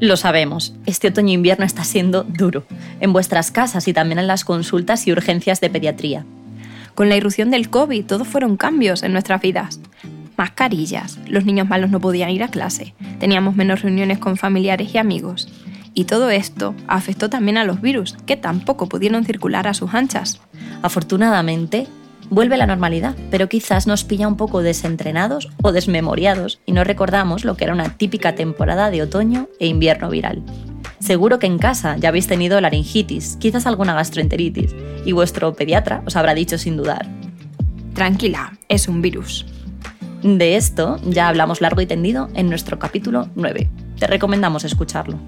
Lo sabemos, este otoño-invierno está siendo duro, en vuestras casas y también en las consultas y urgencias de pediatría. Con la irrupción del COVID, todos fueron cambios en nuestras vidas. Mascarillas, los niños malos no podían ir a clase, teníamos menos reuniones con familiares y amigos. Y todo esto afectó también a los virus, que tampoco pudieron circular a sus anchas. Afortunadamente, vuelve la normalidad, pero quizás nos pilla un poco desentrenados o desmemoriados y no recordamos lo que era una típica temporada de otoño e invierno viral. Seguro que en casa ya habéis tenido laringitis, quizás alguna gastroenteritis, y vuestro pediatra os habrá dicho sin dudar. Tranquila, es un virus. De esto ya hablamos largo y tendido en nuestro capítulo 9. Te recomendamos escucharlo.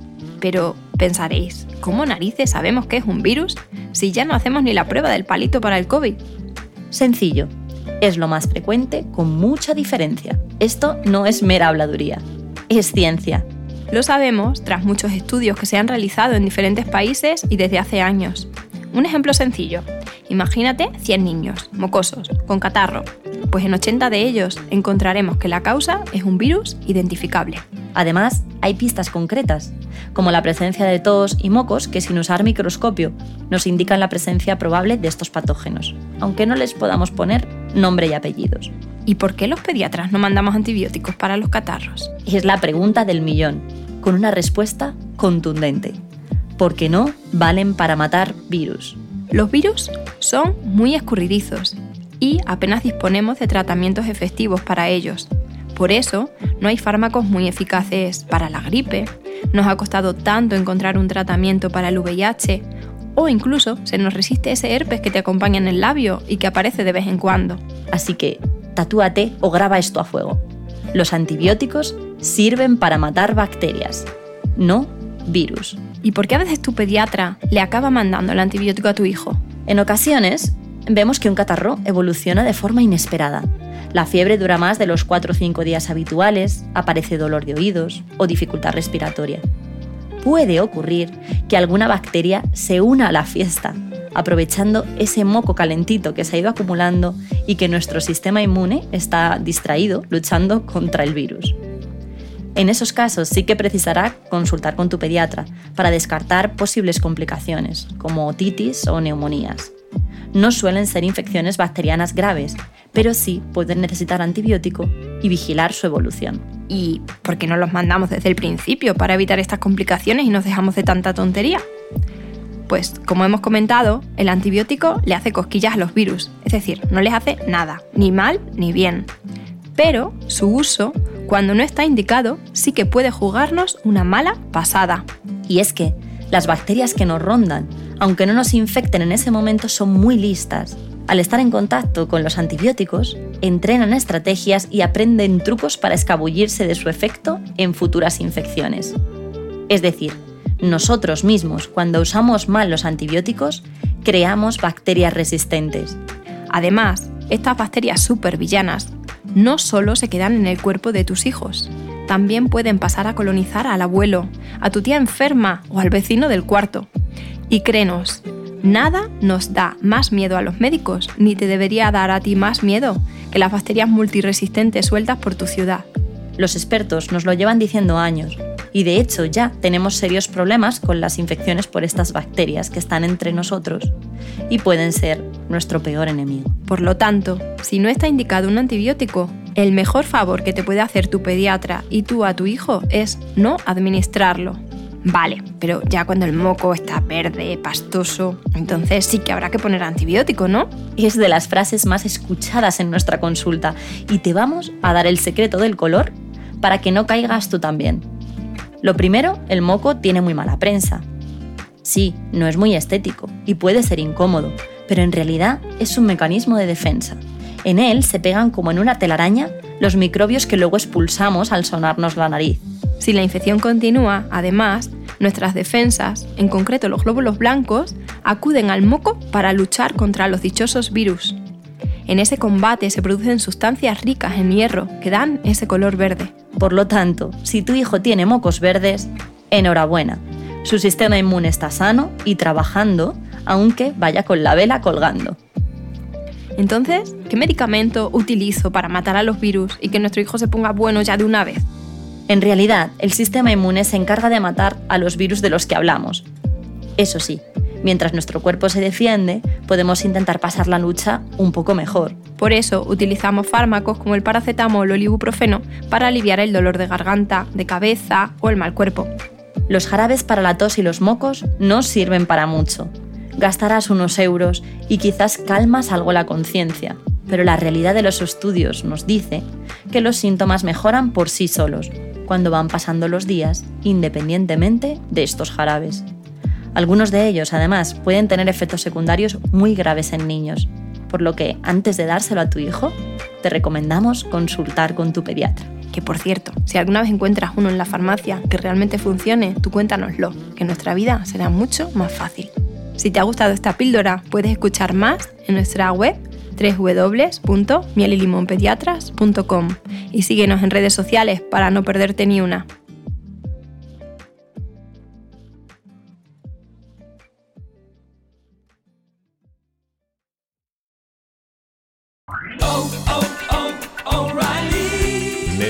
Pero pensaréis, ¿cómo narices sabemos que es un virus si ya no hacemos ni la prueba del palito para el COVID? Sencillo. Es lo más frecuente con mucha diferencia. Esto no es mera habladuría. Es ciencia. Lo sabemos tras muchos estudios que se han realizado en diferentes países y desde hace años. Un ejemplo sencillo. Imagínate 100 niños, mocosos, con catarro. Pues en 80 de ellos encontraremos que la causa es un virus identificable. Además, hay pistas concretas, como la presencia de tos y mocos que sin usar microscopio nos indican la presencia probable de estos patógenos, aunque no les podamos poner nombre y apellidos. ¿Y por qué los pediatras no mandamos antibióticos para los catarros? Es la pregunta del millón, con una respuesta contundente. Porque no valen para matar virus. Los virus son muy escurridizos y apenas disponemos de tratamientos efectivos para ellos. Por eso, no hay fármacos muy eficaces para la gripe, nos ha costado tanto encontrar un tratamiento para el VIH o incluso se nos resiste ese herpes que te acompaña en el labio y que aparece de vez en cuando. Así que tatúate o graba esto a fuego. Los antibióticos sirven para matar bacterias, no virus. ¿Y por qué a veces tu pediatra le acaba mandando el antibiótico a tu hijo? En ocasiones, vemos que un catarro evoluciona de forma inesperada. La fiebre dura más de los 4 o 5 días habituales, aparece dolor de oídos o dificultad respiratoria. Puede ocurrir que alguna bacteria se una a la fiesta, aprovechando ese moco calentito que se ha ido acumulando y que nuestro sistema inmune está distraído luchando contra el virus. En esos casos sí que precisará consultar con tu pediatra para descartar posibles complicaciones, como otitis o neumonías. No suelen ser infecciones bacterianas graves, pero sí pueden necesitar antibiótico y vigilar su evolución. ¿Y por qué no los mandamos desde el principio para evitar estas complicaciones y nos dejamos de tanta tontería? Pues, como hemos comentado, el antibiótico le hace cosquillas a los virus, es decir, no les hace nada, ni mal ni bien. Pero su uso, cuando no está indicado, sí que puede jugarnos una mala pasada. Y es que las bacterias que nos rondan, aunque no nos infecten en ese momento, son muy listas. Al estar en contacto con los antibióticos, entrenan estrategias y aprenden trucos para escabullirse de su efecto en futuras infecciones. Es decir, nosotros mismos, cuando usamos mal los antibióticos, creamos bacterias resistentes. Además, estas bacterias supervillanas no solo se quedan en el cuerpo de tus hijos, también pueden pasar a colonizar al abuelo, a tu tía enferma o al vecino del cuarto. Y créenos, nada nos da más miedo a los médicos, ni te debería dar a ti más miedo que las bacterias multiresistentes sueltas por tu ciudad. Los expertos nos lo llevan diciendo años, y de hecho ya tenemos serios problemas con las infecciones por estas bacterias que están entre nosotros y pueden ser nuestro peor enemigo. Por lo tanto, si no está indicado un antibiótico, el mejor favor que te puede hacer tu pediatra y tú a tu hijo es no administrarlo. Vale, pero ya cuando el moco está verde, pastoso, entonces sí que habrá que poner antibiótico, ¿no? Es de las frases más escuchadas en nuestra consulta y te vamos a dar el secreto del color para que no caigas tú también. Lo primero, el moco tiene muy mala prensa. Sí, no es muy estético y puede ser incómodo, pero en realidad es un mecanismo de defensa. En él se pegan como en una telaraña los microbios que luego expulsamos al sonarnos la nariz. Si la infección continúa, además, nuestras defensas, en concreto los glóbulos blancos, acuden al moco para luchar contra los dichosos virus. En ese combate se producen sustancias ricas en hierro que dan ese color verde. Por lo tanto, si tu hijo tiene mocos verdes, enhorabuena. Su sistema inmune está sano y trabajando, aunque vaya con la vela colgando. Entonces, ¿qué medicamento utilizo para matar a los virus y que nuestro hijo se ponga bueno ya de una vez? En realidad, el sistema inmune se encarga de matar a los virus de los que hablamos. Eso sí, mientras nuestro cuerpo se defiende, podemos intentar pasar la lucha un poco mejor. Por eso utilizamos fármacos como el paracetamol o el ibuprofeno para aliviar el dolor de garganta, de cabeza o el mal cuerpo. Los jarabes para la tos y los mocos no sirven para mucho. Gastarás unos euros y quizás calmas algo la conciencia, pero la realidad de los estudios nos dice que los síntomas mejoran por sí solos cuando van pasando los días, independientemente de estos jarabes. Algunos de ellos, además, pueden tener efectos secundarios muy graves en niños, por lo que antes de dárselo a tu hijo, te recomendamos consultar con tu pediatra. Que por cierto, si alguna vez encuentras uno en la farmacia que realmente funcione, tú cuéntanoslo, que nuestra vida será mucho más fácil. Si te ha gustado esta píldora, puedes escuchar más en nuestra web www.mielilimonpediatras.com y síguenos en redes sociales para no perderte ni una.